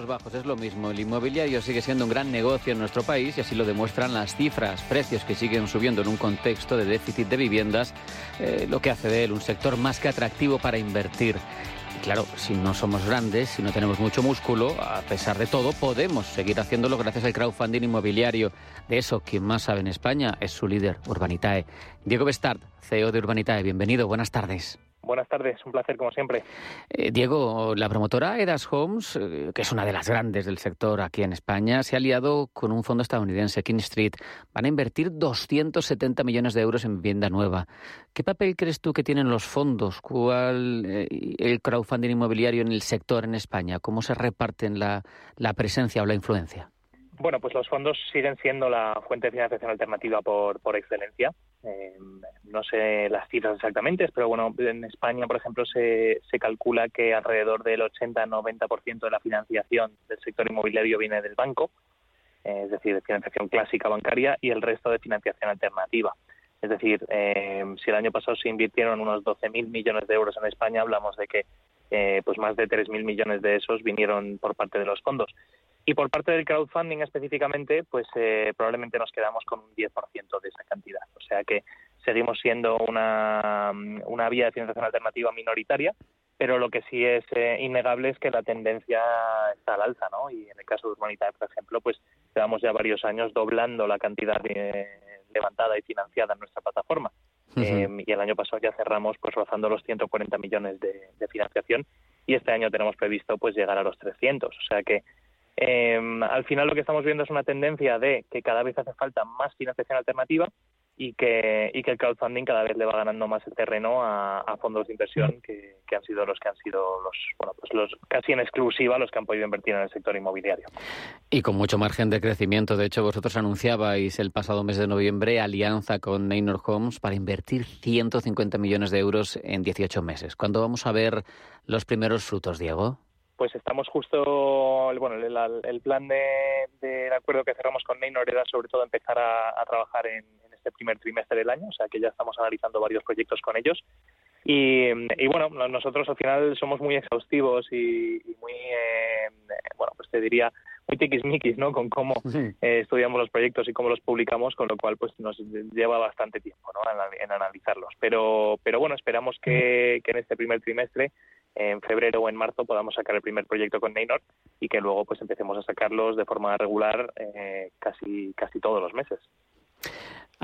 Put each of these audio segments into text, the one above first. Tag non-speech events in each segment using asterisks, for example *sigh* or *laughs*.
Bajos es lo mismo. El inmobiliario sigue siendo un gran negocio en nuestro país y así lo demuestran las cifras, precios que siguen subiendo en un contexto de déficit de viviendas, eh, lo que hace de él un sector más que atractivo para invertir. Y claro, si no somos grandes, si no tenemos mucho músculo, a pesar de todo, podemos seguir haciéndolo gracias al crowdfunding inmobiliario. De eso, quien más sabe en España es su líder, Urbanitae. Diego Bestard, CEO de Urbanitae, bienvenido, buenas tardes. Buenas tardes, un placer como siempre. Eh, Diego, la promotora Edas Homes, eh, que es una de las grandes del sector aquí en España, se ha aliado con un fondo estadounidense, King Street. Van a invertir 270 millones de euros en vivienda nueva. ¿Qué papel crees tú que tienen los fondos? ¿Cuál eh, el crowdfunding inmobiliario en el sector en España? ¿Cómo se reparten la, la presencia o la influencia? Bueno, pues los fondos siguen siendo la fuente de financiación alternativa por, por excelencia. Eh, no sé las cifras exactamente, pero bueno, en España, por ejemplo, se, se calcula que alrededor del 80-90% de la financiación del sector inmobiliario viene del banco, eh, es decir, de financiación clásica bancaria, y el resto de financiación alternativa. Es decir, eh, si el año pasado se invirtieron unos 12.000 millones de euros en España, hablamos de que pues más de 3.000 millones de esos vinieron por parte de los fondos. Y por parte del crowdfunding específicamente, pues eh, probablemente nos quedamos con un 10% de esa cantidad. O sea que seguimos siendo una, una vía de financiación alternativa minoritaria, pero lo que sí es eh, innegable es que la tendencia está al alza, ¿no? Y en el caso de Urbanitae, por ejemplo, pues llevamos ya varios años doblando la cantidad levantada y financiada en nuestra plataforma. Eh, y el año pasado ya cerramos pues rozando los 140 millones de, de financiación y este año tenemos previsto pues llegar a los 300. O sea que eh, al final lo que estamos viendo es una tendencia de que cada vez hace falta más financiación alternativa y que, y que el crowdfunding cada vez le va ganando más el terreno a, fondos de inversión que, han sido los que han sido los, bueno, pues los casi en exclusiva los que han podido invertir en el sector inmobiliario. Y con mucho margen de crecimiento. De hecho, vosotros anunciabais el pasado mes de noviembre alianza con Neynor Homes para invertir 150 millones de euros en 18 meses. ¿Cuándo vamos a ver los primeros frutos, Diego? Pues estamos justo, bueno, el, plan de, acuerdo que cerramos con Neynor era sobre todo empezar a, trabajar en, este primer trimestre del año, o sea que ya estamos analizando varios proyectos con ellos. Y, bueno, nosotros al final somos muy exhaustivos y, muy, eh, bueno, pues te diría, muy tiquismiquis, ¿no? Con cómo eh, estudiamos los proyectos y cómo los publicamos, con lo cual pues nos lleva bastante tiempo, ¿no? En, analizarlos. Pero, pero bueno, esperamos que, que en este primer trimestre en febrero o en marzo podamos sacar el primer proyecto con Neynor y que luego pues empecemos a sacarlos de forma regular eh, casi casi todos los meses.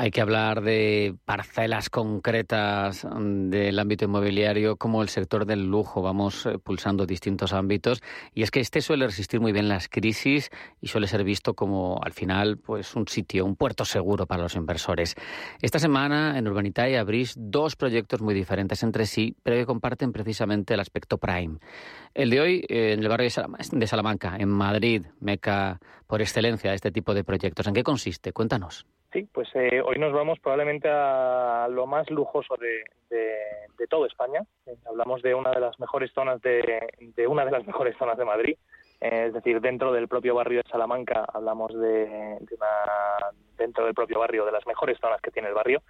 Hay que hablar de parcelas concretas del ámbito inmobiliario, como el sector del lujo. Vamos eh, pulsando distintos ámbitos. Y es que este suele resistir muy bien las crisis y suele ser visto como, al final, pues un sitio, un puerto seguro para los inversores. Esta semana en Urbanitae abrís dos proyectos muy diferentes entre sí, pero que comparten precisamente el aspecto prime. El de hoy eh, en el barrio de Salamanca, en Madrid, meca por excelencia de este tipo de proyectos. ¿En qué consiste? Cuéntanos. Sí, pues eh, hoy nos vamos probablemente a lo más lujoso de, de, toda España. Eh, hablamos de una de las mejores zonas de, de una de las mejores zonas de Madrid, eh, es decir, dentro del propio barrio de Salamanca hablamos de, una, dentro del propio barrio de las mejores zonas que tiene el barrio.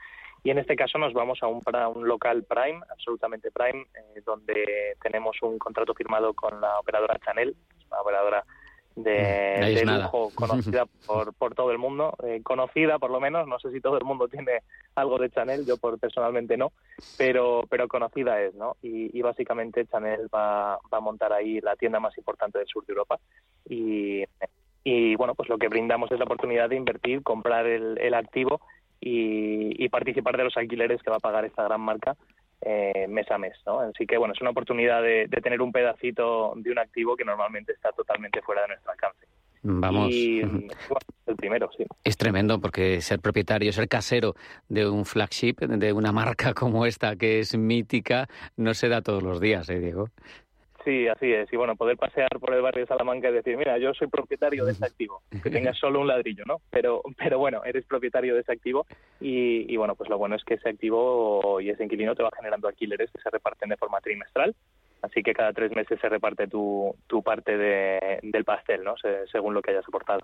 Y en este caso nos vamos a un, para un local prime, absolutamente prime, donde tenemos un contrato firmado con la operadora Chanel, una operadora de, mm, lujo *laughs* conocida por, por todo el mundo, eh, conocida por lo menos, no sé si todo el mundo tiene algo de Chanel, yo por, personalmente no, pero, pero conocida es, ¿no? Y, básicamente Chanel va, va a montar ahí la tienda más importante del sur de Europa y, y bueno, pues lo que brindamos es la oportunidad de invertir, comprar el, el activo y, y participar de los alquileres que va a pagar esta gran marca eh, mes a mes. ¿no? Así que bueno, es una oportunidad de, tener un pedacito de un activo que normalmente está totalmente fuera de nuestro alcance. Vamos. Y, *laughs* el primero, sí. Es tremendo porque ser propietario, ser casero de un flagship, de una marca como esta que es mítica, no se da todos los días, ¿eh, Diego? Sí, así es. Y bueno, poder pasear por el barrio de Salamanca y decir, mira, yo soy propietario de ese activo, que tengas solo un ladrillo, ¿no? Pero, pero bueno, eres propietario de ese activo y, y bueno, pues lo bueno es que ese activo y ese inquilino te va generando alquileres que se reparten de forma trimestral Así que cada tres meses se reparte tu, tu parte del pastel, ¿no? según lo que hayas aportado.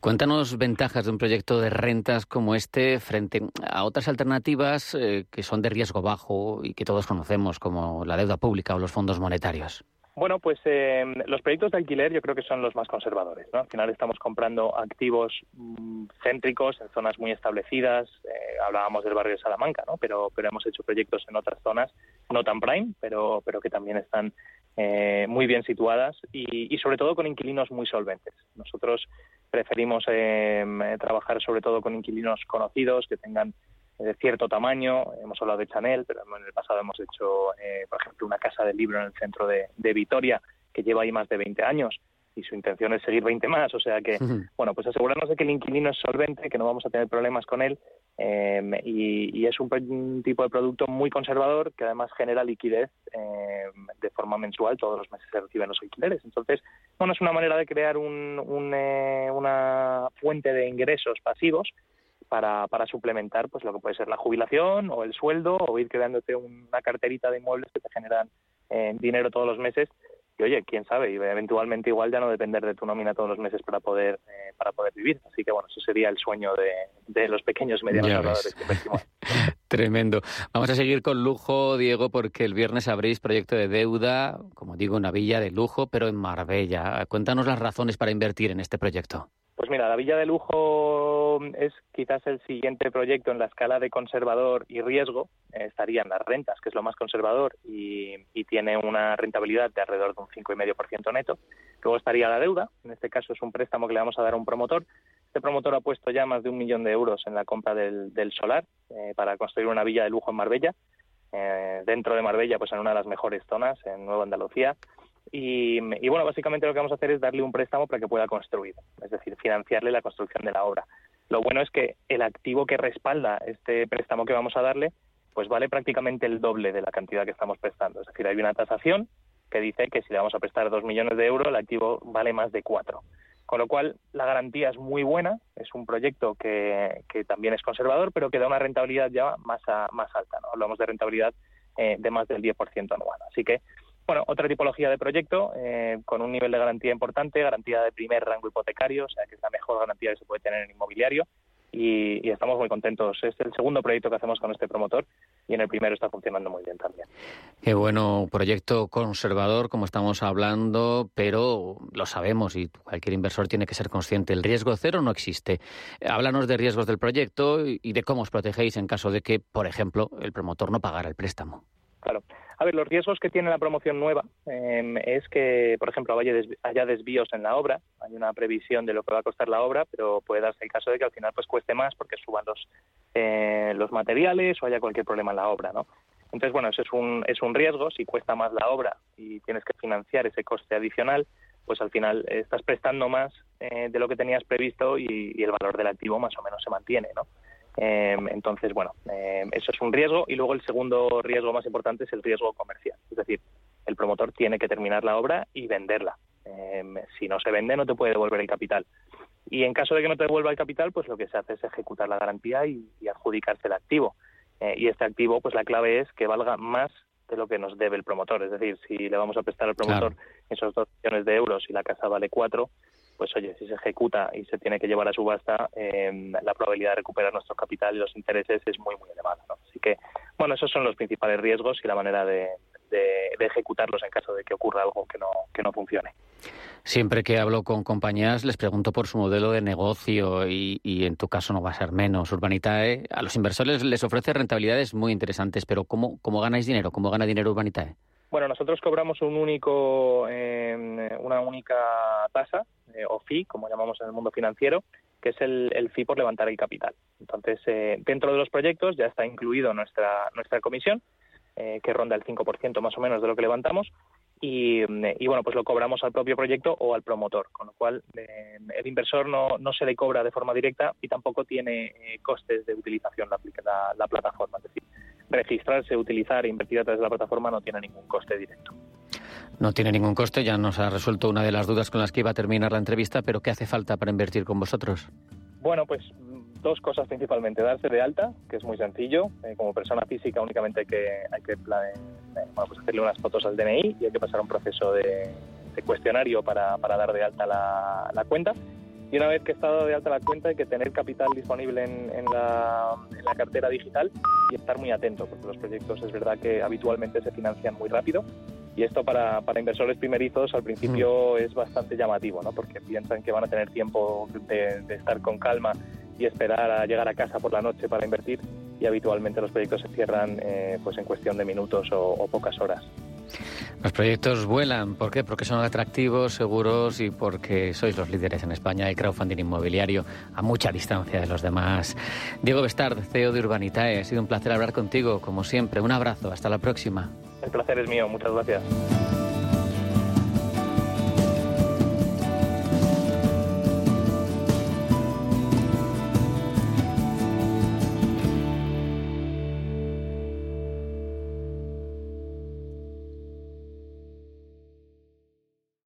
Cuéntanos ventajas de un proyecto de rentas como este frente a otras alternativas eh, que son de riesgo bajo y que todos conocemos, como la deuda pública o los fondos monetarios. Bueno, pues eh, los proyectos de alquiler yo creo que son los más conservadores. ¿no? Al final estamos comprando activos mm, céntricos en zonas muy establecidas. Eh, hablábamos del barrio de Salamanca, ¿no? pero, pero hemos hecho proyectos en otras zonas, no tan prime, pero, pero que también están eh, muy bien situadas y, y, sobre todo con inquilinos muy solventes. Nosotros preferimos trabajar sobre todo con inquilinos conocidos que tengan de cierto tamaño. Hemos hablado de Chanel, pero en el pasado hemos hecho, eh, por ejemplo, una casa de libro en el centro de, Vitoria que lleva ahí más de 20 años y su intención es seguir 20 más. O sea que, bueno, pues asegurarnos de que el inquilino es solvente, que no vamos a tener problemas con él em, y, es un, tipo de producto muy conservador que además genera liquidez em, de forma mensual. Todos los meses se reciben los alquileres. Entonces, bueno, es una manera de crear un, eh, una fuente de ingresos pasivos para, para suplementar pues lo que puede ser la jubilación o el sueldo o ir creándote una carterita de inmuebles que te generan eh, dinero todos los meses y oye, quién sabe, y eventualmente igual ya no depender de tu nómina todos los meses para poder eh, para poder vivir. Así que bueno, eso sería el sueño de, de los pequeños y medianos ahorradores *laughs* Tremendo. Vamos a seguir con lujo, Diego, porque el viernes abrís proyecto de deuda, como digo, una villa de lujo, pero en Marbella. Cuéntanos las razones para invertir en este proyecto. Mira, la Villa de Lujo es quizás el siguiente proyecto en la escala de conservador y riesgo. Eh, estarían las rentas, que es lo más conservador y, tiene una rentabilidad de alrededor de un 5,5% neto. Luego estaría la deuda. En este caso es un préstamo que le vamos a dar a un promotor. Este promotor ha puesto ya más de un millón de euros en la compra del, solar eh, para construir una villa de lujo en Marbella. Eh, dentro de Marbella, pues en una de las mejores zonas, en Nueva Andalucía. Y, bueno, básicamente lo que vamos a hacer es darle un préstamo para que pueda construir, es decir, financiarle la construcción de la obra. Lo bueno es que el activo que respalda este préstamo que vamos a darle, pues vale prácticamente el doble de la cantidad que estamos prestando. Es decir, hay una tasación que dice que si le vamos a prestar dos millones de euros, el activo vale más de cuatro. Con lo cual, la garantía es muy buena, es un proyecto que, que también es conservador, pero que da una rentabilidad ya más, más alta. ¿no? Hablamos de rentabilidad eh, de más del 10% anual. Así que bueno, otra tipología de proyecto eh, con un nivel de garantía importante, garantía de primer rango hipotecario, o sea que es la mejor garantía que se puede tener en inmobiliario y, estamos muy contentos. Es el segundo proyecto que hacemos con este promotor y en el primero está funcionando muy bien también. Qué bueno, proyecto conservador, como estamos hablando, pero lo sabemos y cualquier inversor tiene que ser consciente. El riesgo cero no existe. Háblanos de riesgos del proyecto y de cómo os protegéis en caso de que, por ejemplo, el promotor no pagara el préstamo. Claro. A ver, los riesgos que tiene la promoción nueva em, es que, por ejemplo, haya, desvíos en la obra. Hay una previsión de lo que va a costar la obra, pero puede darse el caso de que al final pues cueste más porque suban los, eh, los materiales o haya cualquier problema en la obra, ¿no? Entonces, bueno, eso es un, es un riesgo. Si cuesta más la obra y tienes que financiar ese coste adicional, pues al final estás prestando más eh, de lo que tenías previsto y, y el valor del activo más o menos se mantiene, ¿no? Em, entonces, bueno, em, eso es un riesgo. Y luego el segundo riesgo más importante es el riesgo comercial. Es decir, el promotor tiene que terminar la obra y venderla. Em, si no se vende, no te puede devolver el capital. Y en caso de que no te devuelva el capital, pues lo que se hace es ejecutar la garantía y, adjudicarse el activo. Eh, y este activo, pues la clave es que valga más de lo que nos debe el promotor. Es decir, si le vamos a prestar al promotor esos dos millones de euros y la casa vale cuatro, pues oye, si se ejecuta y se tiene que llevar a subasta, eh, la probabilidad de recuperar nuestro capital y los intereses es muy, muy elevada. Así que, bueno, esos son los principales riesgos y la manera de, ejecutarlos en caso de que ocurra algo que no, que no funcione. Siempre que hablo con compañías les pregunto por su modelo de negocio y, en tu caso no va a ser menos. Urbanitae, a los inversores les ofrece rentabilidades muy interesantes, pero ¿cómo, cómo ganáis dinero? ¿Cómo gana dinero Urbanitae? Bueno, nosotros cobramos un único, eh, una única tasa eh, o fee, como llamamos en el mundo financiero, que es el, el fee por levantar el capital. Entonces, eh, dentro de los proyectos ya está incluido nuestra, nuestra comisión, que ronda el 5% más o menos de lo que levantamos, y, bueno, pues lo cobramos al propio proyecto o al promotor, con lo cual el inversor no, no se le cobra de forma directa y tampoco tiene costes de utilización la, la, la plataforma. Es decir, registrarse, utilizar e invertir a través de la plataforma no tiene ningún coste directo. No tiene ningún coste, ya nos ha resuelto una de las dudas con las que iba a terminar la entrevista, pero ¿qué hace falta para invertir con vosotros? Bueno, pues dos cosas principalmente. Darse de alta, que es muy sencillo. Eh, como persona física únicamente hay que, hay que eh, pues hacerle unas fotos al DNI y hay que pasar un proceso de, cuestionario para, para, dar de alta la, cuenta. Y una vez que está dado de alta la cuenta hay que tener capital disponible en la cartera digital y estar muy atento, porque los proyectos es verdad que habitualmente se financian muy rápido y esto para, para inversores primerizos al principio es bastante llamativo, ¿no? porque piensan que van a tener tiempo de, de, estar con calma y esperar a llegar a casa por la noche para invertir y habitualmente los proyectos se cierran eh, pues en cuestión de minutos o, pocas horas. Los proyectos vuelan, ¿por qué? Porque son atractivos, seguros y porque sois los líderes en España del crowdfunding inmobiliario a mucha distancia de los demás. Diego Bestard, CEO de Urbanitae, ha sido un placer hablar contigo, como siempre. Un abrazo, hasta la próxima. El placer es mío, muchas gracias.